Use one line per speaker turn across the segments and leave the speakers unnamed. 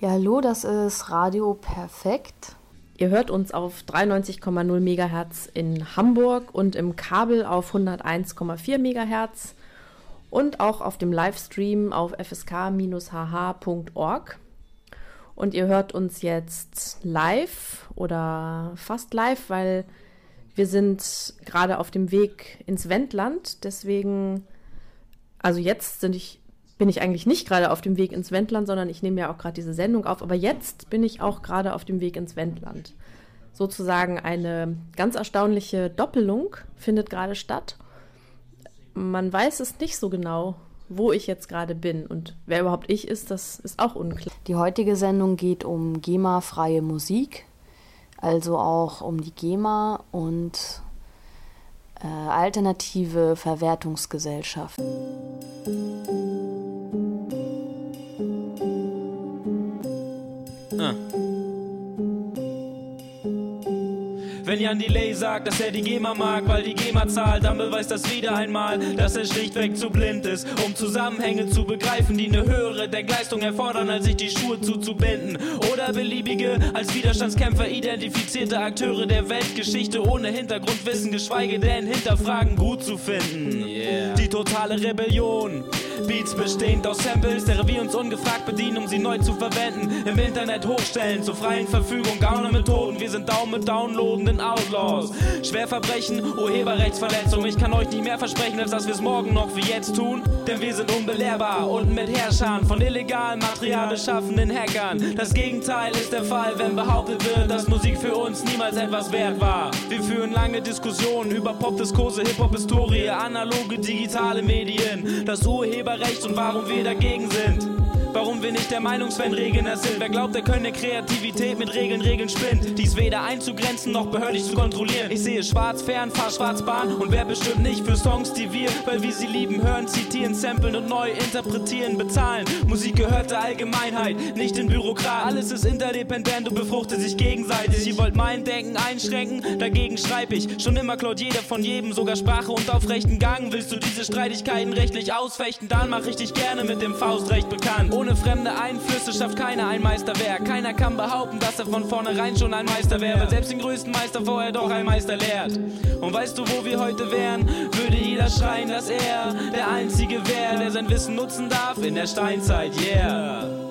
Ja, hallo, das ist Radio Perfekt.
Ihr hört uns auf 93,0 MHz in Hamburg und im Kabel auf 101,4 MHz und auch auf dem Livestream auf fsk-hh.org. Und ihr hört uns jetzt live oder fast live, weil wir sind gerade auf dem Weg ins Wendland. Deswegen, also jetzt sind ich bin ich eigentlich nicht gerade auf dem Weg ins Wendland, sondern ich nehme ja auch gerade diese Sendung auf. Aber jetzt bin ich auch gerade auf dem Weg ins Wendland. Sozusagen eine ganz erstaunliche Doppelung findet gerade statt. Man weiß es nicht so genau, wo ich jetzt gerade bin und wer überhaupt ich ist, das ist auch unklar.
Die heutige Sendung geht um GEMA-freie Musik, also auch um die GEMA und äh, alternative Verwertungsgesellschaften. 嗯。
Wenn Jan Delay sagt, dass er die GEMA mag, weil die GEMA zahlt, dann beweist das wieder einmal, dass er schlichtweg zu blind ist, um Zusammenhänge zu begreifen, die eine höhere Deckleistung erfordern, als sich die Schuhe zuzubinden. Oder beliebige, als Widerstandskämpfer identifizierte Akteure der Weltgeschichte ohne Hintergrundwissen, geschweige denn hinterfragen gut zu finden. Yeah. Die totale Rebellion. Beats bestehend aus Samples, deren wir uns ungefragt bedienen, um sie neu zu verwenden. Im Internet hochstellen, zur freien Verfügung, Gauner-Methoden. Wir sind Down mit downloadenden Outlaws. Schwerverbrechen, Urheberrechtsverletzung. Ich kann euch nicht mehr versprechen, als dass wir es morgen noch wie jetzt tun. Denn wir sind unbelehrbar und mit Herrschern von illegalem Material beschaffenen Hackern. Das Gegenteil ist der Fall, wenn behauptet wird, dass Musik für uns niemals etwas wert war. Wir führen lange Diskussionen über Popdiskurse, Hip-Hop-Historie, analoge, digitale Medien. Das Urheberrecht und warum wir dagegen sind. Warum wir nicht der Meinungsfan Regelner sind. Wer glaubt, er könne Kreativität mit Regeln, Regeln spinnt. Dies weder einzugrenzen noch behördlich zu kontrollieren. Ich sehe schwarz fern, fahr schwarz Bahn und wer bestimmt nicht für Songs, die wir, weil wir sie lieben, hören, zitieren, samplen und neu interpretieren, bezahlen. Musik gehört der Allgemeinheit, nicht den Bürokrat. Alles ist interdependent und befruchtet sich gegenseitig. Ihr wollt mein Denken einschränken, dagegen schreib ich. Schon immer klaut jeder von jedem, sogar Sprache und auf rechten Gang. Willst du diese Streitigkeiten rechtlich ausfechten, dann mach ich dich gerne mit dem Faustrecht bekannt. Ohne fremde Einflüsse schafft keiner ein Meisterwerk. Keiner kann behaupten, dass er von vornherein schon ein Meister wäre. Weil selbst den größten Meister vorher doch ein Meister lehrt. Und weißt du, wo wir heute wären? Würde jeder schreien, dass er der Einzige wäre, der sein Wissen nutzen darf in der Steinzeit, yeah.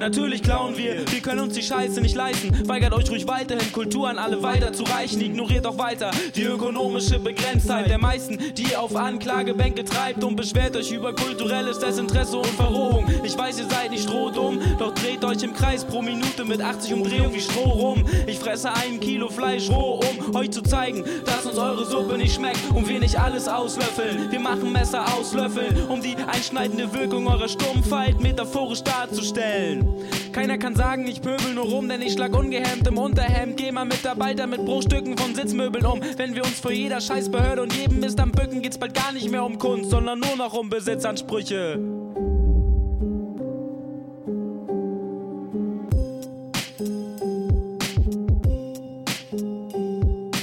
Natürlich klauen wir, wir können uns die Scheiße nicht leisten. Weigert euch ruhig weiterhin, Kultur an alle weiterzureichen. Ignoriert auch weiter die ökonomische Begrenztheit der meisten, die auf Anklagebänke treibt und beschwert euch über kulturelles Desinteresse und Verrohung. Ich weiß, ihr seid nicht strohdumm, doch dreht euch im Kreis pro Minute mit 80 Umdrehungen wie Stroh rum. Ich fresse ein Kilo Fleisch roh, um euch zu zeigen, dass uns eure Suppe nicht schmeckt und wir nicht alles auslöffeln. Wir machen Messer auslöffeln, um die einschneidende Wirkung eurer Stumpfheit metaphorisch darzustellen. Keiner kann sagen, ich pöbel nur rum, denn ich schlag ungehemmt im Unterhemd. Geh mal Mitarbeiter mit Bruchstücken von Sitzmöbeln um. Wenn wir uns vor jeder Scheißbehörde und jedem Mist am Bücken, geht's bald gar nicht mehr um Kunst, sondern nur noch um Besitzansprüche.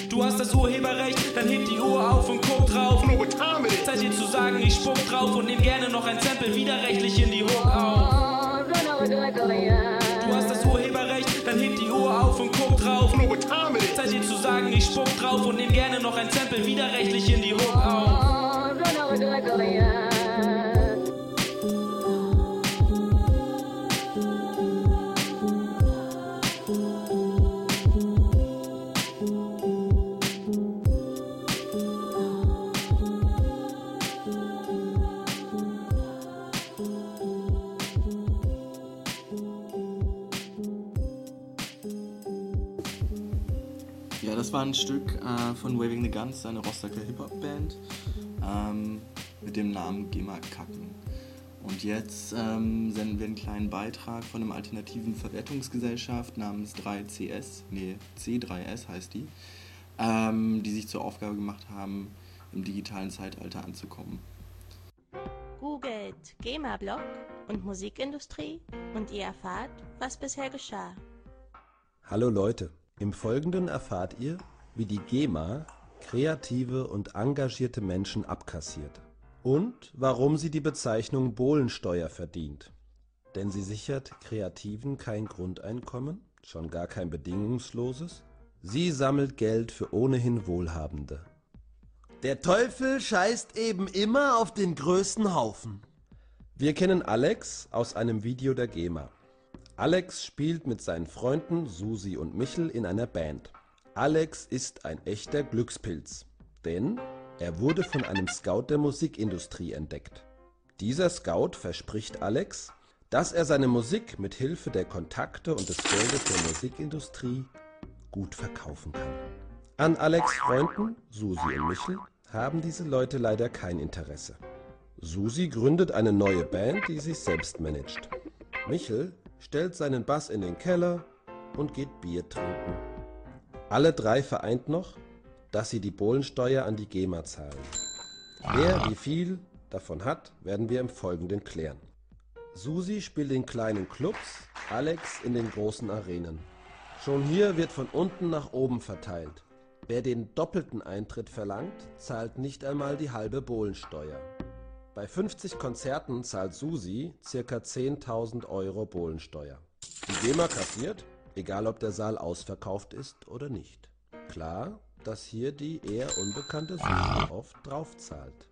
Du hast das Urheberrecht, dann heb die Uhr auf und guck drauf. Zeit dir zu sagen, ich spuck drauf und nehm gerne noch ein Sample widerrechtlich in die Hook
von Waving the Guns, eine Rostocker Hip-Hop-Band ähm, mit dem Namen GEMA Kacken. Und jetzt ähm, senden wir einen kleinen Beitrag von einer alternativen Verwertungsgesellschaft namens 3CS, nee, C3S heißt die, ähm, die sich zur Aufgabe gemacht haben, im digitalen Zeitalter anzukommen.
Googelt GEMA-Blog und Musikindustrie und ihr erfahrt, was bisher geschah.
Hallo Leute, im Folgenden erfahrt ihr, wie die GEMA kreative und engagierte Menschen abkassiert und warum sie die Bezeichnung Bohlensteuer verdient. denn sie sichert Kreativen kein Grundeinkommen, schon gar kein bedingungsloses. Sie sammelt Geld für ohnehin Wohlhabende. Der Teufel scheißt eben immer auf den größten Haufen. Wir kennen Alex aus einem Video der GEMA. Alex spielt mit seinen Freunden Susi und Michel in einer Band. Alex ist ein echter Glückspilz, denn er wurde von einem Scout der Musikindustrie entdeckt. Dieser Scout verspricht Alex, dass er seine Musik mit Hilfe der Kontakte und des Geldes der Musikindustrie gut verkaufen kann. An Alex Freunden, Susi und Michel, haben diese Leute leider kein Interesse. Susi gründet eine neue Band, die sich selbst managt. Michel stellt seinen Bass in den Keller und geht Bier trinken. Alle drei vereint noch, dass sie die Bohlensteuer an die GEMA zahlen. Wer wie viel davon hat, werden wir im Folgenden klären. Susi spielt in kleinen Clubs, Alex in den großen Arenen. Schon hier wird von unten nach oben verteilt. Wer den doppelten Eintritt verlangt, zahlt nicht einmal die halbe Bohlensteuer. Bei 50 Konzerten zahlt Susi ca. 10.000 Euro Bohlensteuer. Die GEMA kassiert, egal ob der Saal ausverkauft ist oder nicht. Klar, dass hier die eher unbekannte Susi oft draufzahlt.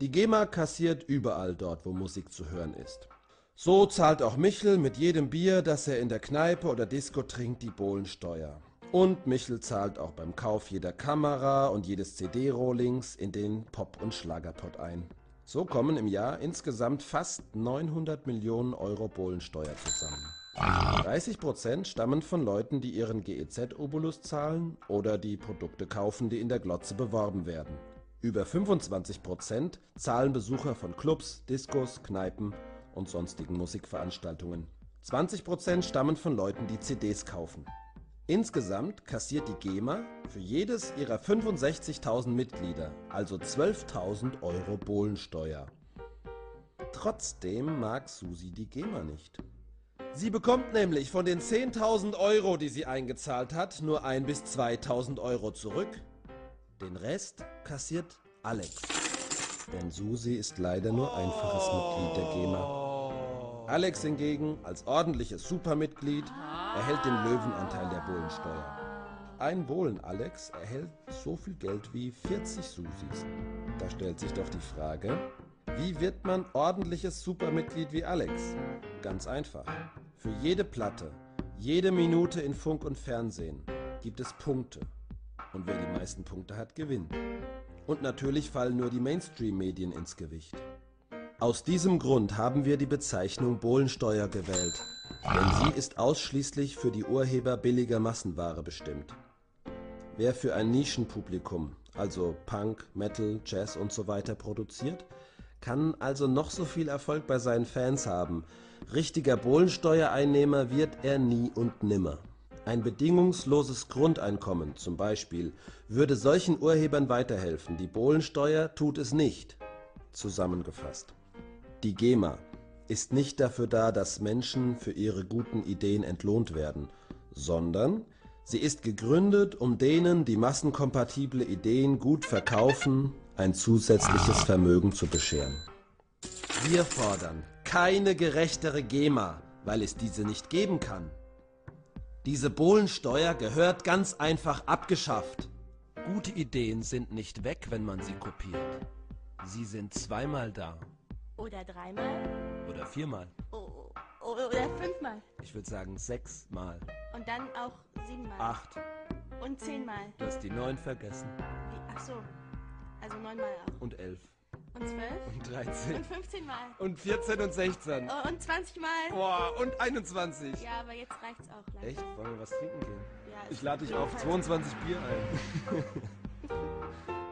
Die GEMA kassiert überall dort, wo Musik zu hören ist. So zahlt auch Michel mit jedem Bier, das er in der Kneipe oder Disco trinkt, die Bohlensteuer. Und Michel zahlt auch beim Kauf jeder Kamera und jedes CD-Rohlings in den Pop- und Schlagerpot ein. So kommen im Jahr insgesamt fast 900 Millionen Euro Bohlensteuer zusammen. 30 Prozent stammen von Leuten, die ihren GEZ-Obolus zahlen oder die Produkte kaufen, die in der Glotze beworben werden. Über 25 Prozent zahlen Besucher von Clubs, Diskos, Kneipen und sonstigen Musikveranstaltungen. 20 Prozent stammen von Leuten, die CDs kaufen. Insgesamt kassiert die GEMA für jedes ihrer 65.000 Mitglieder also 12.000 Euro Bohlensteuer. Trotzdem mag Susi die GEMA nicht. Sie bekommt nämlich von den 10.000 Euro, die sie eingezahlt hat, nur 1.000 bis 2.000 Euro zurück. Den Rest kassiert Alex. Denn Susi ist leider nur einfaches Mitglied der GEMA. Alex hingegen als ordentliches Supermitglied erhält den Löwenanteil der Bohlensteuer. Ein Bohlen-Alex erhält so viel Geld wie 40 Susis. Da stellt sich doch die Frage, wie wird man ordentliches Supermitglied wie Alex? Ganz einfach. Für jede Platte, jede Minute in Funk und Fernsehen gibt es Punkte. Und wer die meisten Punkte hat, gewinnt. Und natürlich fallen nur die Mainstream-Medien ins Gewicht. Aus diesem Grund haben wir die Bezeichnung Bohlensteuer gewählt, denn sie ist ausschließlich für die Urheber billiger Massenware bestimmt. Wer für ein Nischenpublikum, also Punk, Metal, Jazz und so weiter produziert, kann also noch so viel Erfolg bei seinen Fans haben. Richtiger Bohlensteuereinnehmer wird er nie und nimmer. Ein bedingungsloses Grundeinkommen zum Beispiel würde solchen Urhebern weiterhelfen. Die Bohlensteuer tut es nicht. Zusammengefasst. Die GEMA ist nicht dafür da, dass Menschen für ihre guten Ideen entlohnt werden, sondern sie ist gegründet, um denen, die massenkompatible Ideen gut verkaufen, ein zusätzliches Vermögen zu bescheren. Wir fordern keine gerechtere GEMA, weil es diese nicht geben kann. Diese Bohlensteuer gehört ganz einfach abgeschafft. Gute Ideen sind nicht weg, wenn man sie kopiert. Sie sind zweimal da.
Oder dreimal.
Oder viermal.
O oder fünfmal.
Ich würde sagen sechsmal.
Und dann auch siebenmal.
Acht.
Und zehnmal.
Du hast die neun vergessen.
Wie? Ach so. Also neunmal auch.
Und elf.
Und zwölf?
Und dreizehn.
Und fünfzehnmal.
Und vierzehn und sechzehn.
Oh, und zwanzigmal.
Boah, und 21.
Ja, aber jetzt reicht's auch langsam.
Echt? Wollen wir was trinken gehen?
Ja,
Ich lade dich auf 22 Bier ein.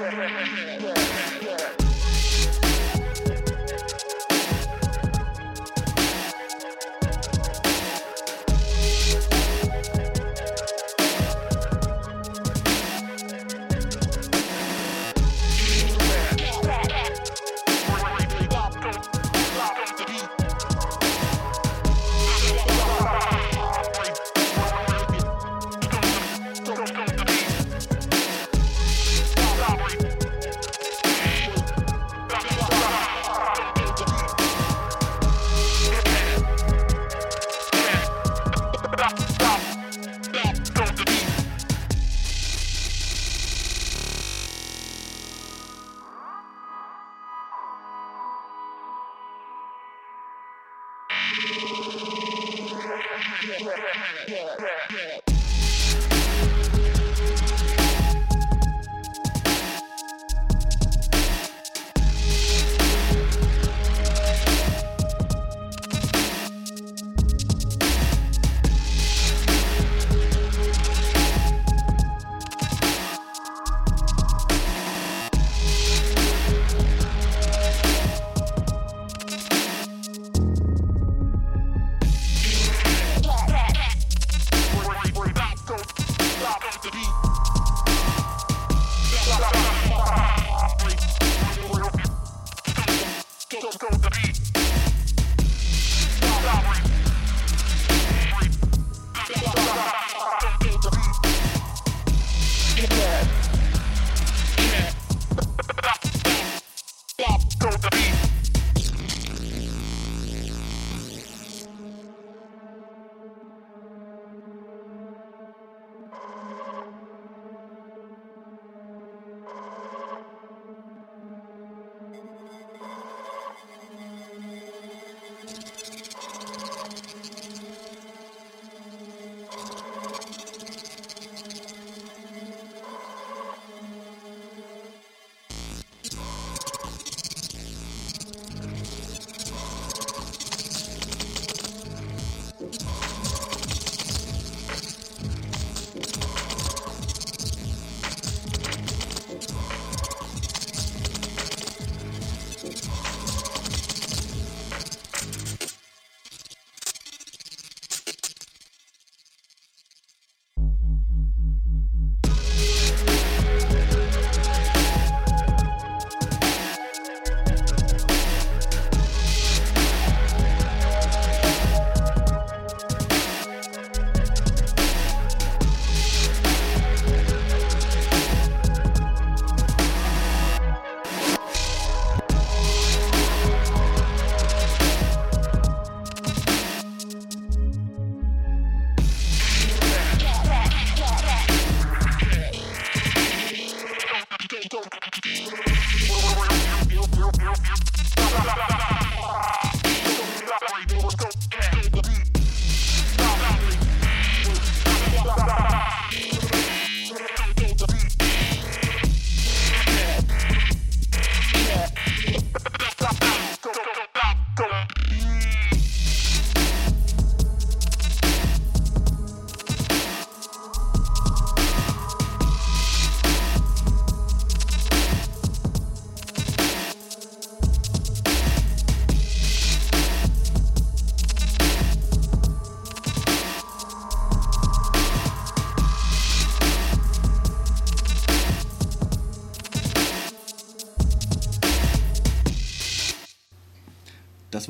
yeah, yeah, yeah.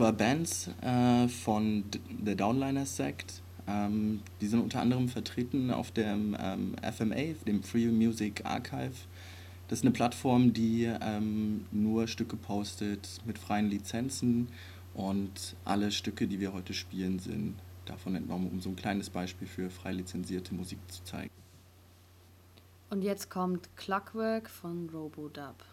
Das war Bands äh, von The Downliners Sect. Ähm, die sind unter anderem vertreten auf dem ähm, FMA, dem Free Music Archive. Das ist eine Plattform, die ähm, nur Stücke postet mit freien Lizenzen und alle Stücke, die wir heute spielen, sind davon entnommen, um so ein kleines Beispiel für frei lizenzierte Musik zu zeigen.
Und jetzt kommt Clockwork von Robodub.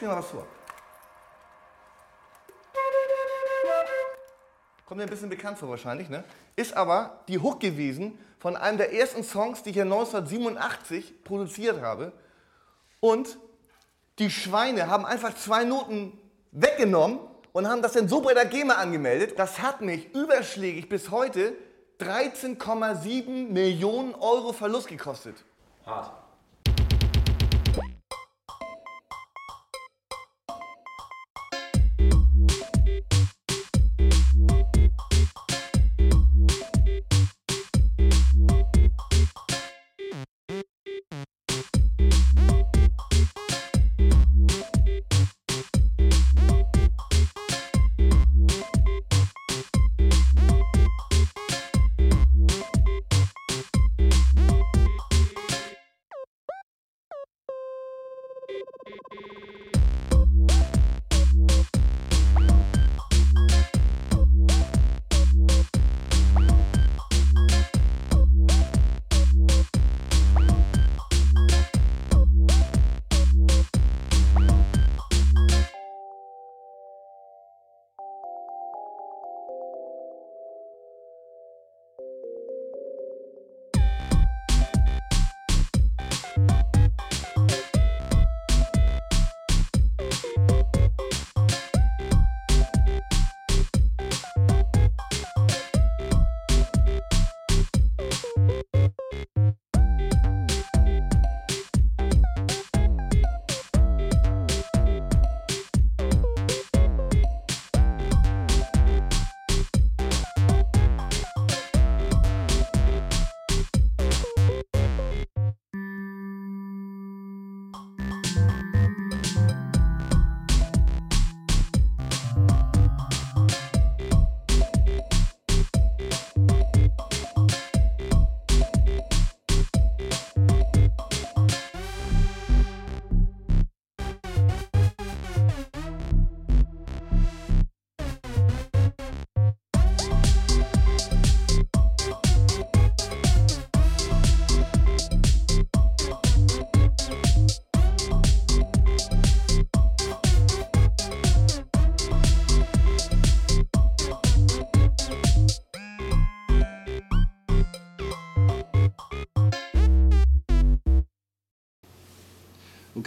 Pass auf, ich spiele mal was vor. Kommt mir ein bisschen bekannt vor wahrscheinlich, ne? Ist aber die Hook gewesen von einem der ersten Songs, die ich ja 1987 produziert habe. Und die Schweine haben einfach zwei Noten weggenommen und haben das dann so bei der GEMA angemeldet. Das hat mich überschlägig bis heute 13,7 Millionen Euro Verlust gekostet.
Hart.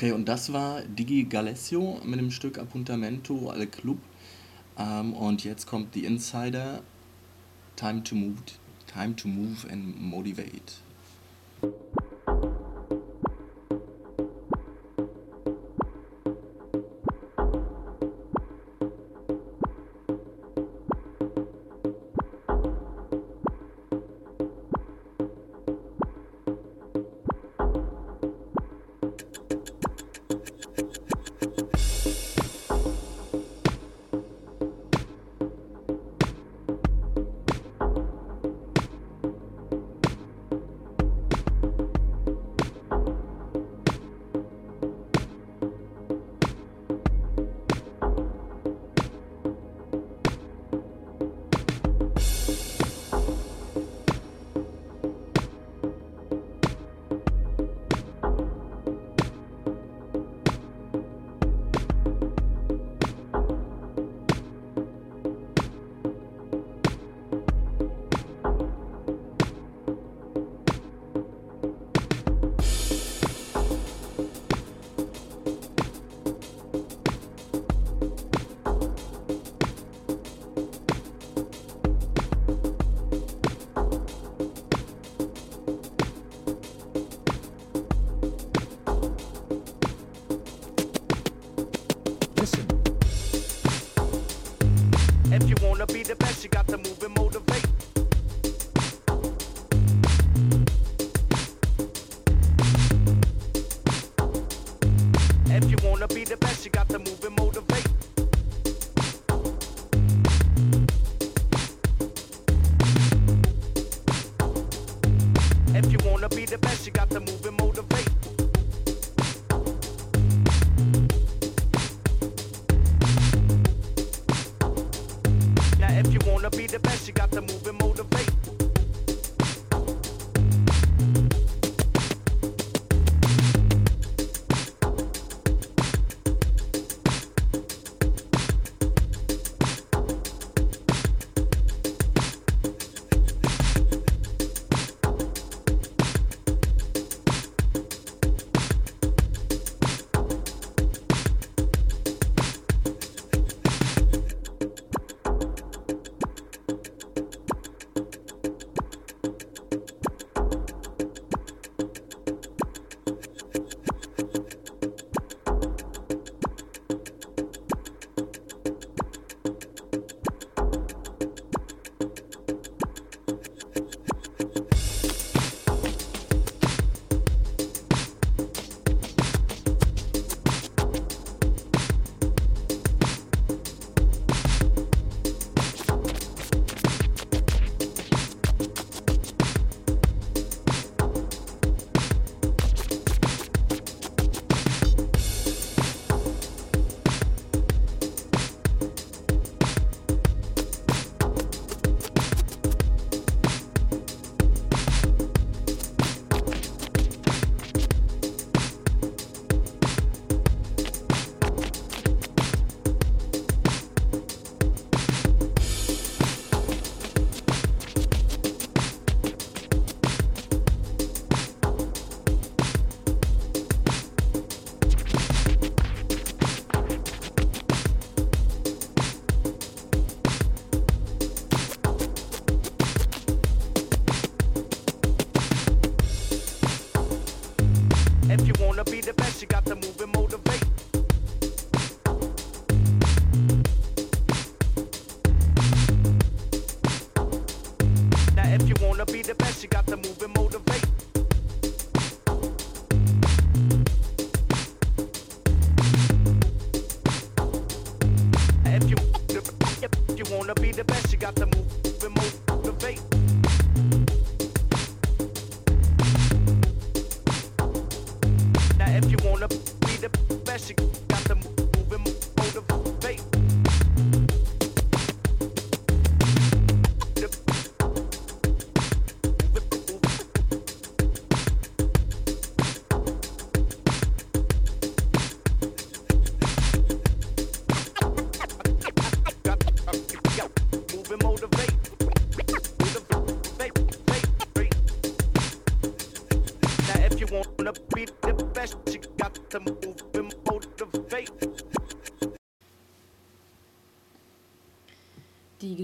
Okay, und das war Digi Galessio mit dem Stück Appuntamento al Club. Ähm, und jetzt kommt The Insider, Time to Move, Time to Move and Motivate.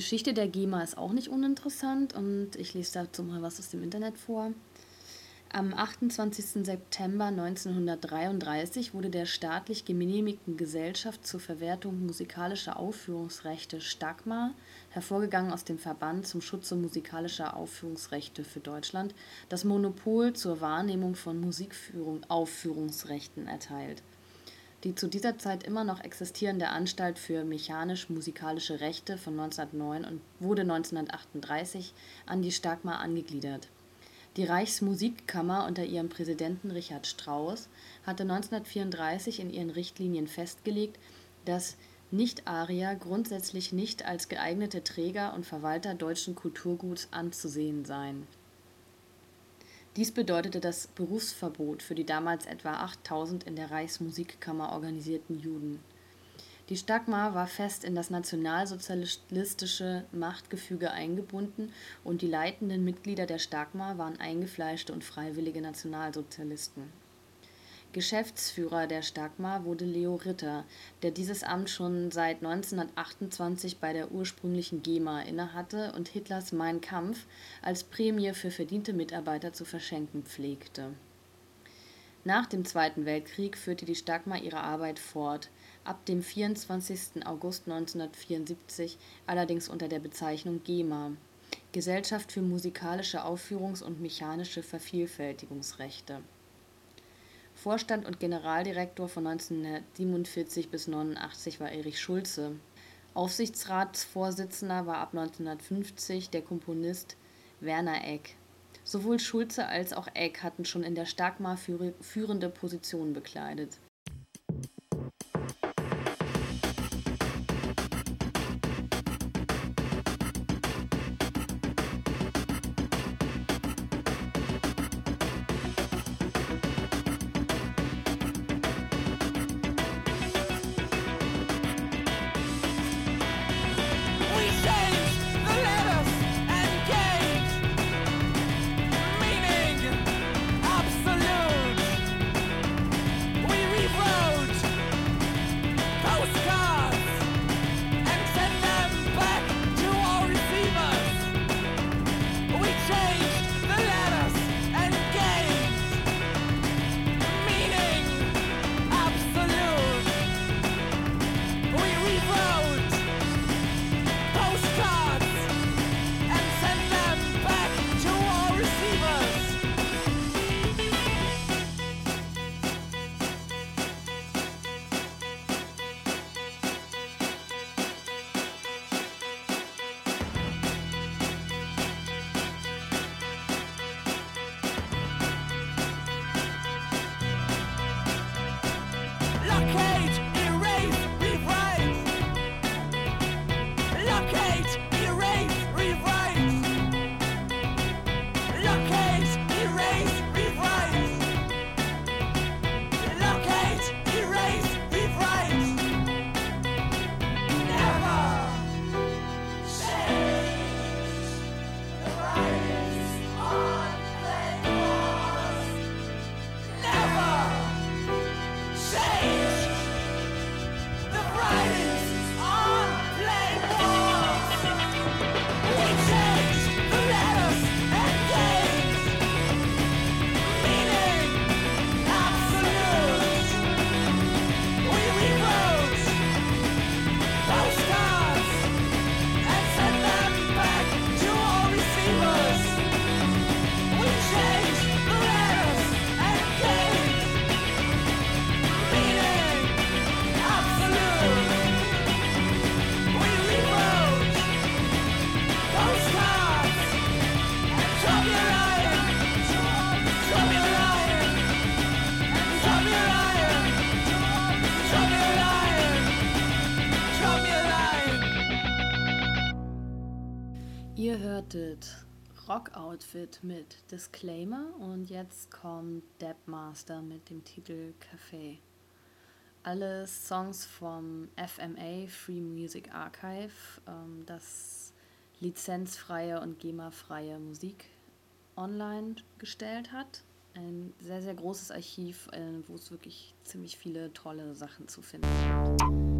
Geschichte der GEMA ist auch nicht uninteressant und ich lese dazu mal was aus dem Internet vor. Am 28. September 1933 wurde der staatlich genehmigten Gesellschaft zur Verwertung musikalischer Aufführungsrechte STAGMA, hervorgegangen aus dem Verband zum Schutze musikalischer Aufführungsrechte für Deutschland, das Monopol zur Wahrnehmung von Musikaufführungsrechten erteilt. Die zu dieser Zeit immer noch existierende Anstalt für mechanisch-musikalische Rechte von 1909 und wurde 1938 an die STAGMA angegliedert. Die Reichsmusikkammer unter ihrem Präsidenten Richard Strauss hatte 1934 in ihren Richtlinien festgelegt, dass Nicht-Arier grundsätzlich nicht als geeignete Träger und Verwalter deutschen Kulturguts anzusehen seien. Dies bedeutete das Berufsverbot für die damals etwa 8000 in der Reichsmusikkammer organisierten Juden. Die Stagma war fest in das nationalsozialistische Machtgefüge eingebunden und die leitenden Mitglieder der Stagma waren eingefleischte und freiwillige Nationalsozialisten. Geschäftsführer der Stagma wurde Leo Ritter, der dieses Amt schon seit 1928 bei der ursprünglichen GEMA innehatte und Hitlers Mein Kampf als Prämie für verdiente Mitarbeiter zu verschenken pflegte. Nach dem Zweiten Weltkrieg führte die Stagma ihre Arbeit fort,
ab dem 24. August 1974 allerdings unter der Bezeichnung GEMA Gesellschaft für musikalische Aufführungs- und mechanische Vervielfältigungsrechte. Vorstand und Generaldirektor von 1947 bis 1989 war Erich Schulze. Aufsichtsratsvorsitzender war ab 1950 der Komponist Werner Egk. Sowohl Schulze als auch Egk hatten schon in der Stagma führende Positionen bekleidet Rock-Outfit mit Disclaimer und jetzt kommt Debmaster mit dem Titel Café. Alle Songs vom FMA Free Music Archive, ähm, das lizenzfreie und GEMA-freie Musik online gestellt hat. Ein sehr, sehr großes Archiv, äh, wo es wirklich ziemlich viele tolle Sachen zu finden gibt.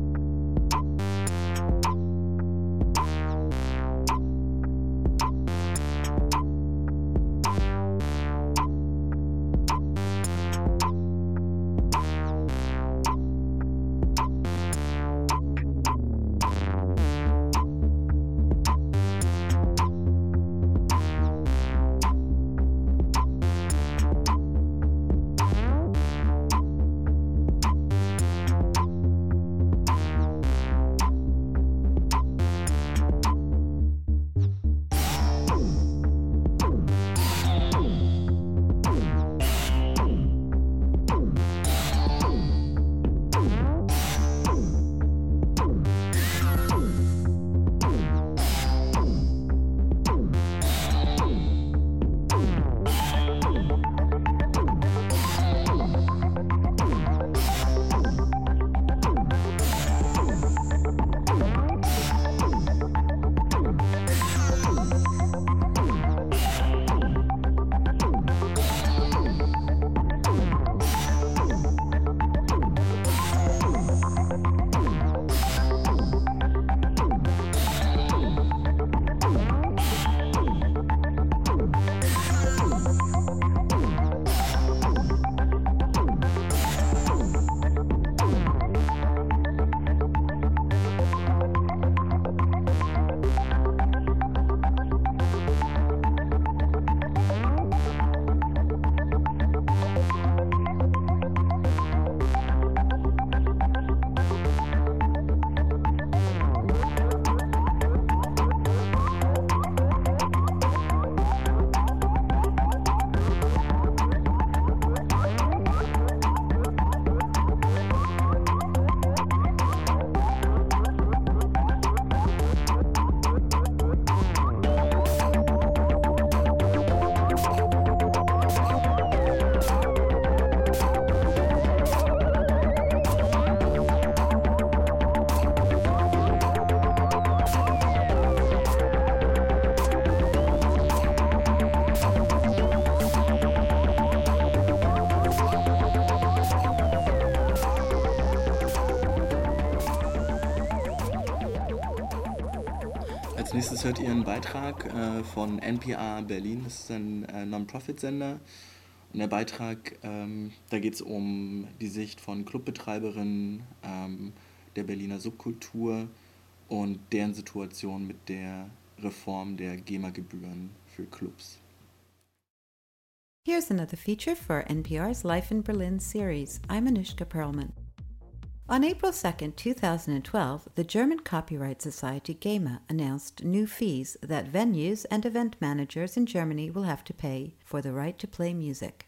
Jetzt hört ihr einen Beitrag äh, von NPR Berlin, das ist ein äh, Non-Profit-Sender. Und der Beitrag, ähm, da geht es um die Sicht von Clubbetreiberinnen ähm, der Berliner Subkultur und deren Situation mit der Reform der GEMA-Gebühren für Clubs.
Here's another feature for NPR's Life in Berlin series. I'm Anushka Perlman. On April 2, 2012, the German Copyright Society GEMA announced new fees that venues and event managers in Germany will have to pay for the right to play music.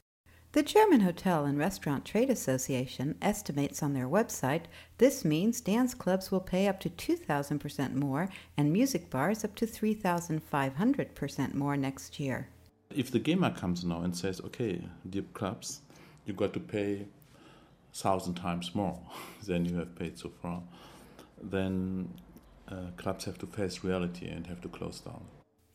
The German Hotel and Restaurant Trade Association estimates on their website this means dance clubs will pay up to 2,000% more and music bars up to 3,500% more next year.
If the GEMA comes now and says, okay, dear clubs, you got to pay thousand times more than you have paid so far, then uh, clubs have to face reality and have to close down.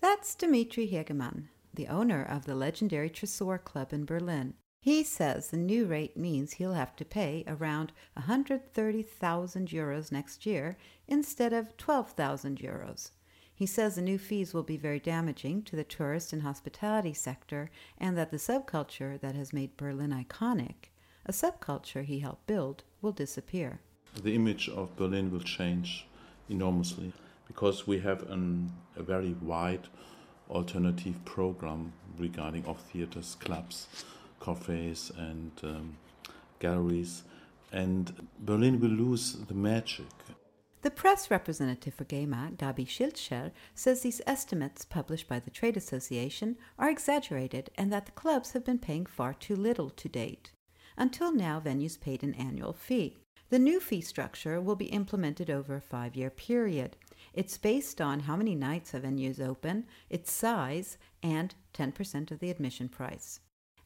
That's Dimitri Hegemann, the owner of the legendary Tresor Club in Berlin. He says the new rate means he'll have to pay around 130,000 euros next year instead of 12,000 euros. He says the new fees will be very damaging to the tourist and hospitality sector and that the subculture that has made Berlin iconic a subculture he helped build will disappear.
The image of Berlin will change enormously because we have an, a very wide alternative program regarding of theaters, clubs, cafes, and um, galleries. And Berlin will lose the magic.
The press representative for GEMA, Gabi Schildscher, says these estimates published by the Trade Association are exaggerated and that the clubs have been paying far too little to date. Until now, venues paid an annual fee. The new fee structure will be implemented over a five year period. It's based on how many nights a venue is open, its size, and 10% of the admission price.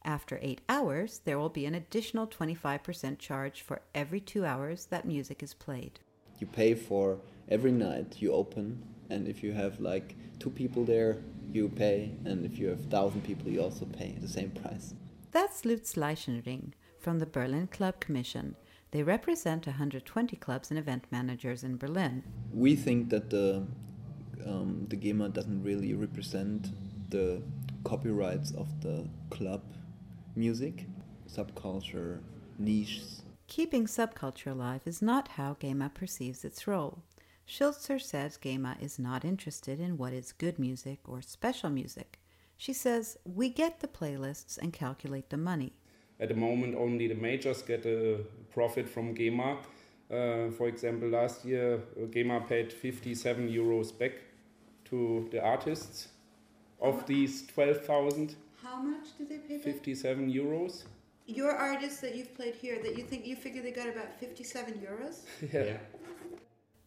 After eight hours, there will be an additional 25% charge for every two hours that music is played.
You pay for every night you open, and if you have like two people there, you pay, and if you have thousand people, you also pay the same price.
That's Lutz Leichenring, from the Berlin Club Commission. They represent 120 clubs and event managers in Berlin.
We think that the um, the GEMA doesn't really represent the copyrights of the club music, subculture, niches.
Keeping subculture alive is not how GEMA perceives its role. Schultzer says GEMA is not interested in what is good music or special music. She says, We get the playlists and calculate the money.
At the moment, only the majors get a profit from GEMA. Uh, for example, last year, uh, GEMA paid 57 euros back to the artists of these 12,000.
How much did they pay back?
57 euros.
Your artists that you've played here, that you think you figure they got about 57 euros?
yeah.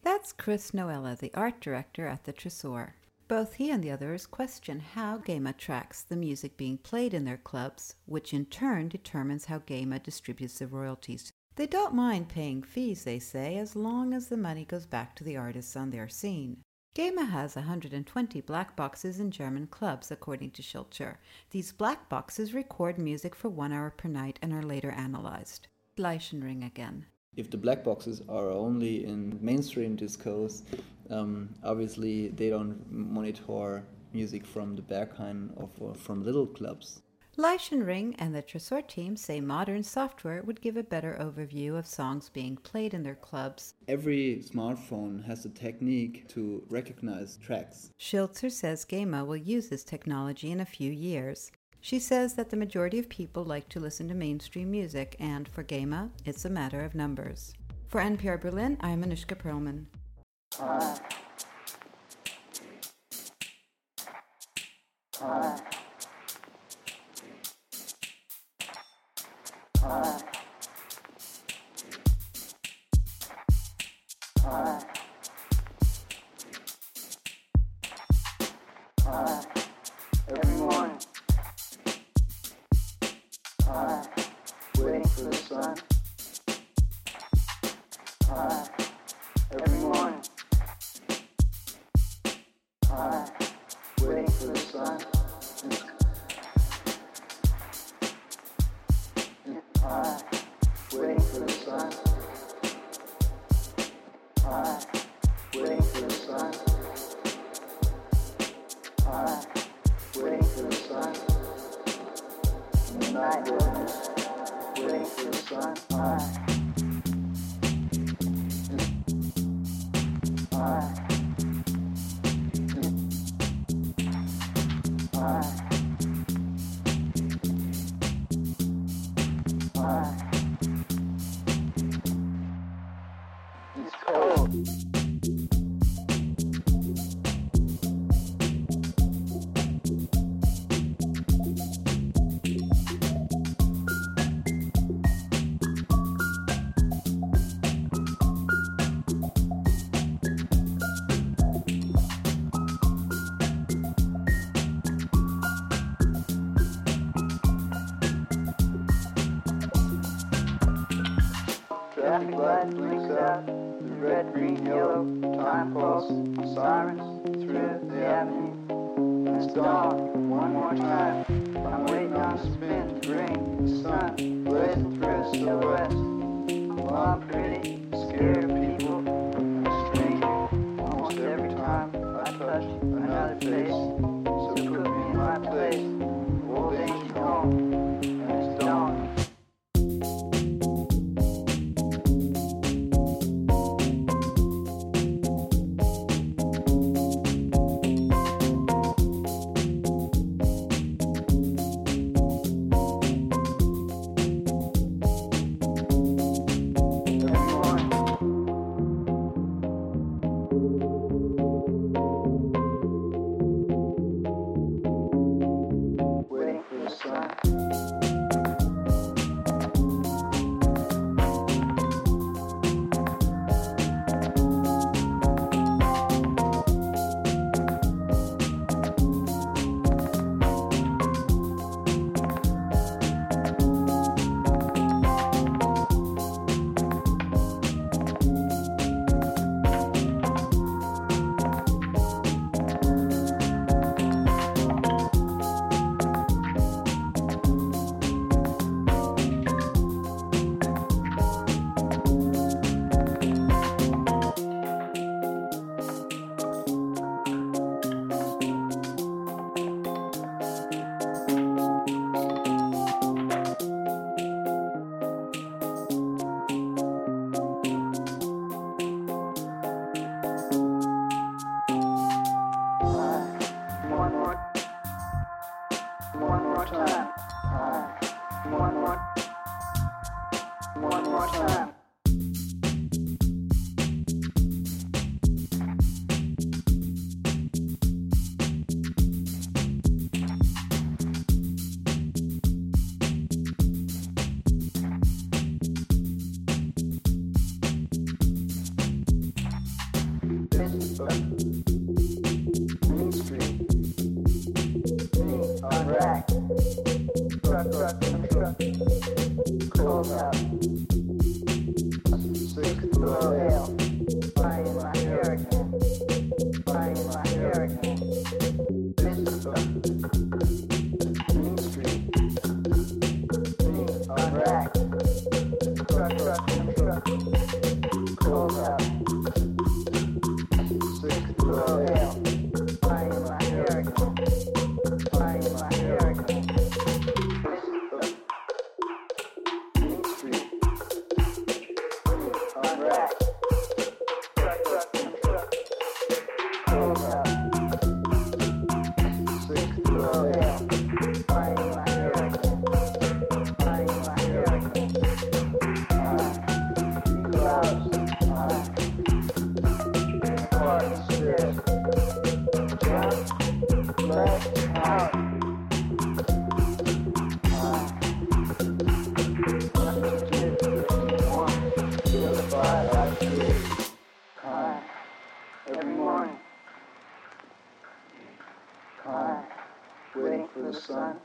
That's Chris Noella, the art director at the Tresor. Both he and the others question how GEMA tracks the music being played in their clubs, which in turn determines how GEMA distributes the royalties. They don't mind paying fees, they say, as long as the money goes back to the artists on their scene. GEMA has 120 black boxes in German clubs, according to Schulcher. These black boxes record music for one hour per night and are later analyzed. Leichenring again
if the black boxes are only in mainstream discos, um, obviously they don't monitor music from the Berghain or from little clubs.
Leichenring and the Tresor team say modern software would give a better overview of songs being played in their clubs.
Every smartphone has a technique to recognize tracks.
Schiltzer says GEMA will use this technology in a few years. She says that the majority of people like to listen to mainstream music, and for GEMA, it's a matter of numbers. For NPR Berlin, I'm Anushka Perlman. Uh. Uh.
It's traffic light blinks out, the red, green, yellow, time pulse, sirens through the avenue. It's dawn, one more time, I'm waiting on spin to sun blazing through the west. Well, I'm pretty scared. High, waiting for the sun.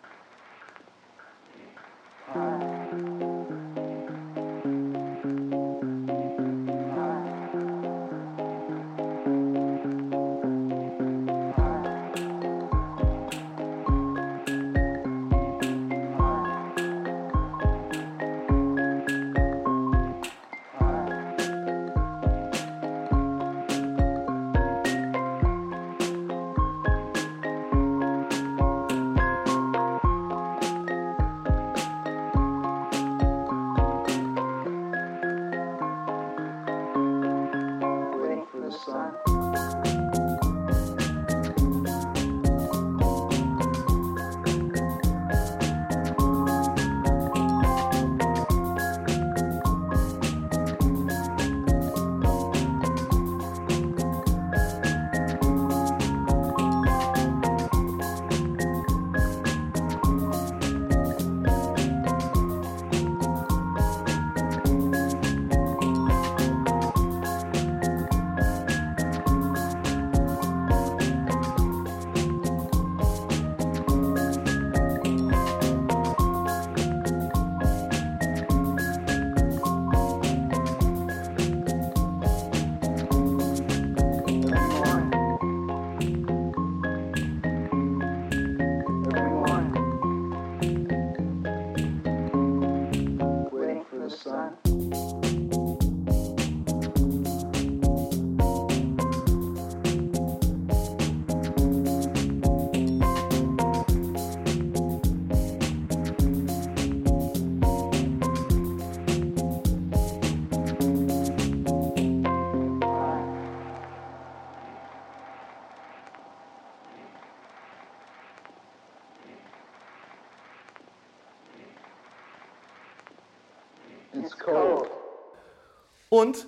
Und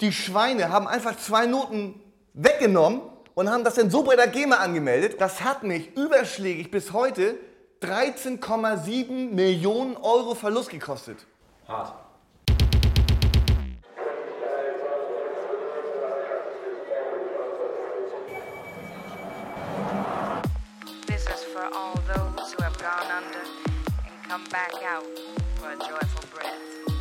die Schweine haben einfach zwei Noten weggenommen und haben das dann so bei der GEMA angemeldet. Das hat mich überschlägig bis heute 13,7 Millionen Euro Verlust gekostet.
Hart.
This is for all those who have gone under and come back out for a joyful breath.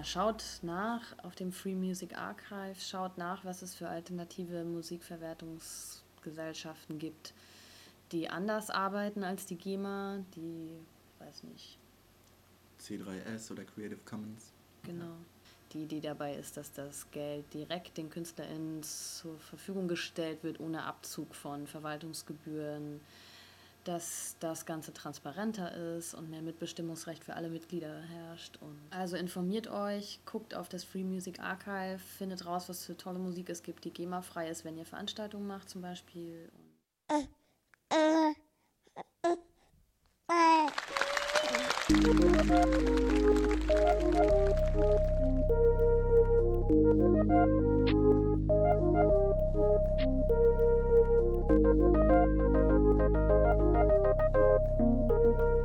Ja, schaut nach auf dem Free Music Archive, schaut nach, was es für alternative Musikverwertungsgesellschaften gibt, die anders arbeiten als die GEMA, die, weiß nicht,
C3S oder Creative Commons.
genau. Die Idee dabei ist, dass das Geld direkt den KünstlerInnen zur Verfügung gestellt wird, ohne Abzug von Verwaltungsgebühren, dass das Ganze transparenter ist und mehr Mitbestimmungsrecht für alle Mitglieder herrscht. Und also informiert euch, guckt auf das Free Music Archive, findet raus, was für tolle Musik es gibt, die GEMA-frei ist, wenn ihr Veranstaltungen macht zum Beispiel.
Música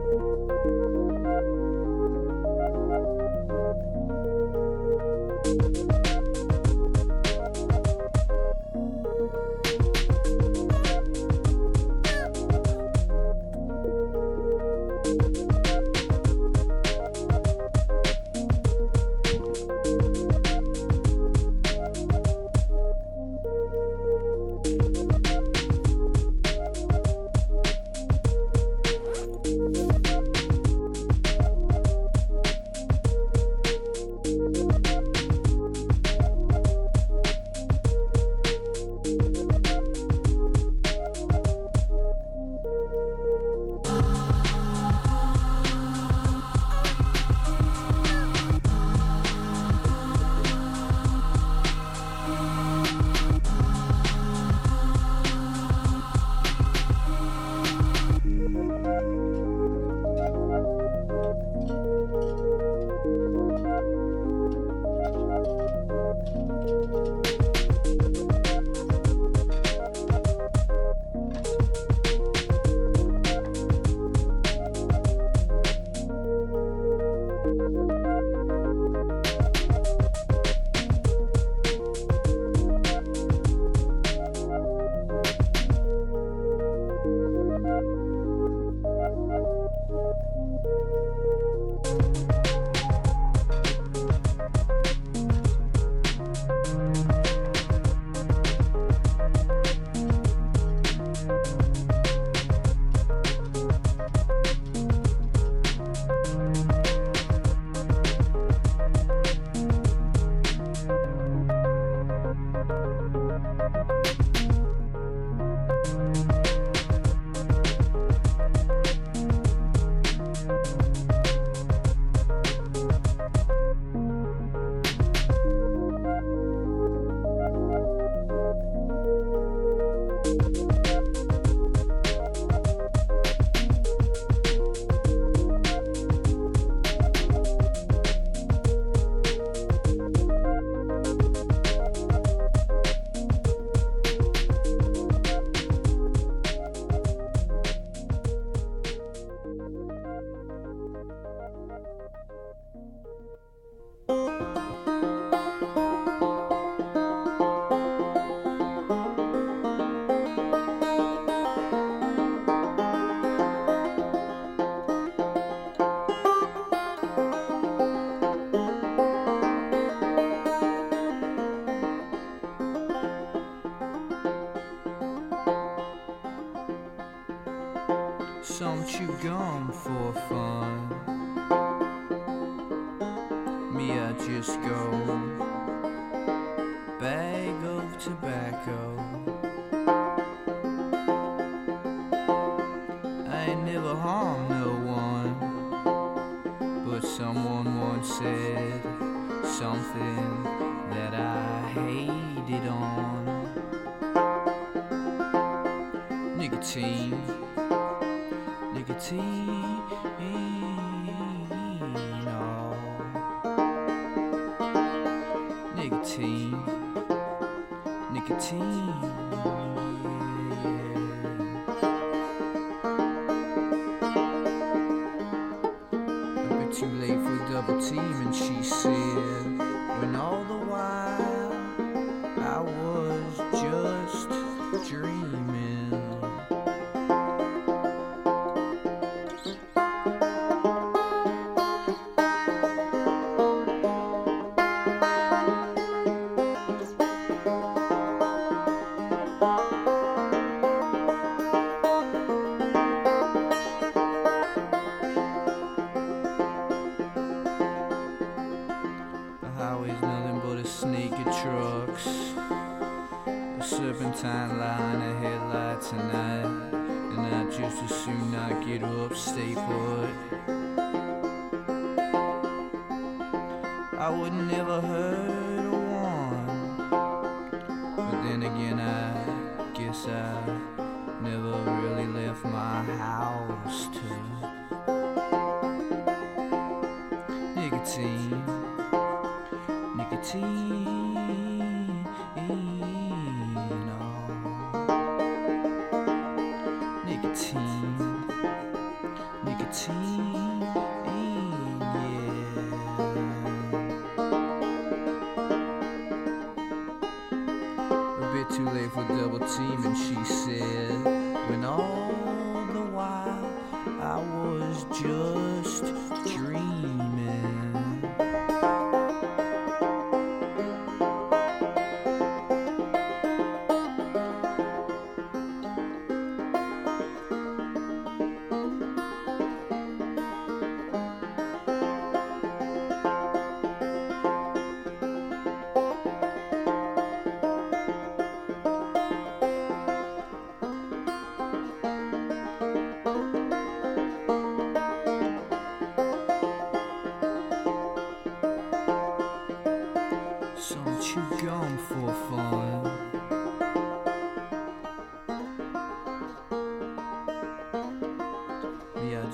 serpentine line of headlights tonight. And I just as soon not get up, stay put. I would never hurt a one. But then again, I guess I never really left my house to. Nicotine,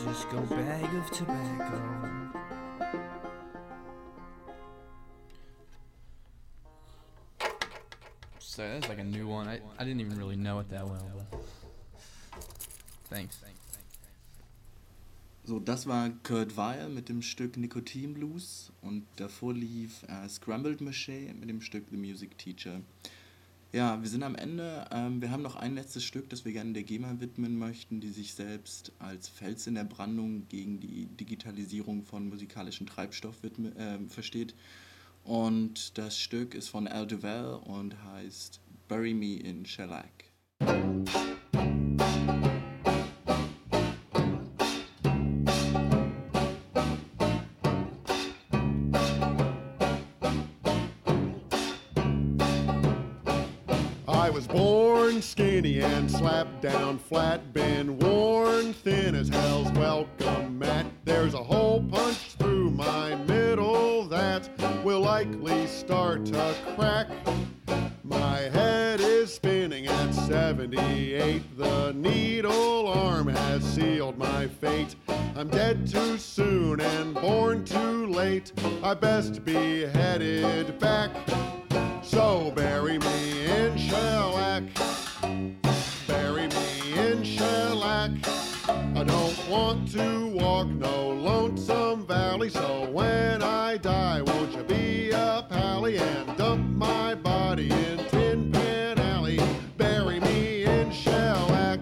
just go bag of tobacco.
So that's like a new one. I, I didn't even really know it that well. But thanks.
So, das war Kurt Weill mit dem Stück Nikotin Blues und davor lief äh, Scrambled Maché mit dem Stück The Music Teacher. Ja, wir sind am Ende. Ähm, wir haben noch ein letztes Stück, das wir gerne der GEMA widmen möchten, die sich selbst als Fels in der Brandung gegen die Digitalisierung von musikalischem Treibstoff widme, äh, versteht. Und das Stück ist von Al Duval und heißt Bury Me in Shellac.
Slapped down flat, been worn thin as hell's welcome mat. There's a hole punched through my middle that will likely start to crack. My head is spinning at 78. The needle arm has sealed my fate. I'm dead too soon and born too late. I best be headed back. So bury me in shellac. Want to walk no lonesome valley. So when I die, won't you be a pally and dump my body in Tin Pan Alley? Bury me in shellac.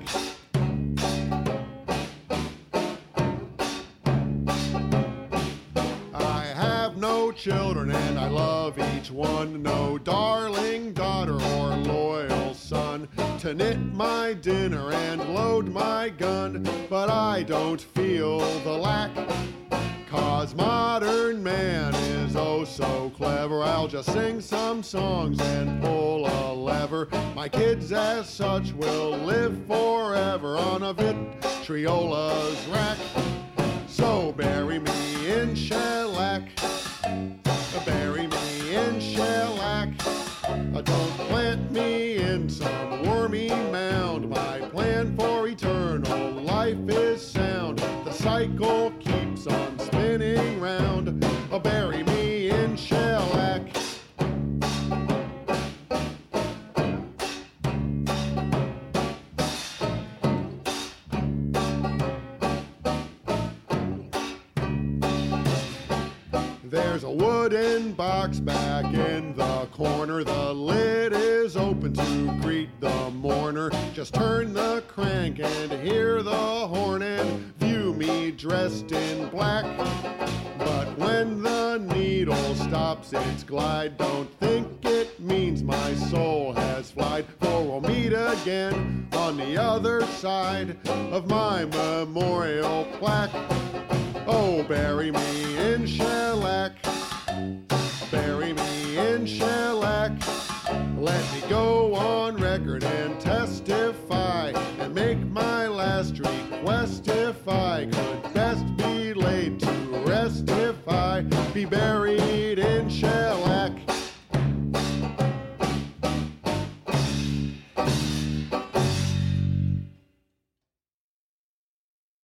I have no children and I love each one. No darling daughter or loyal son to to knit my dinner and load my gun, but I don't feel the lack. Cause modern man is oh so clever. I'll just sing some songs and pull a lever. My kids, as such, will live forever on a vitriola's rack. So bury me in shellac. Bury me in shellac. Don't plant me in some wormy mound. My plan for life is sound. The cycle keeps on spinning round. Uh, Bury a wooden box back in the corner. The lid is open to greet the mourner. Just turn the crank and hear the horn and view me dressed in black. But when the needle stops its glide, don't think it means my soul has flied. For we'll meet again on the other side of my memorial plaque. Oh, bury me in shellac. Bury me in shellac. Let me go on record and testify and make my last request if I could best be laid to rest if I be buried in shellac.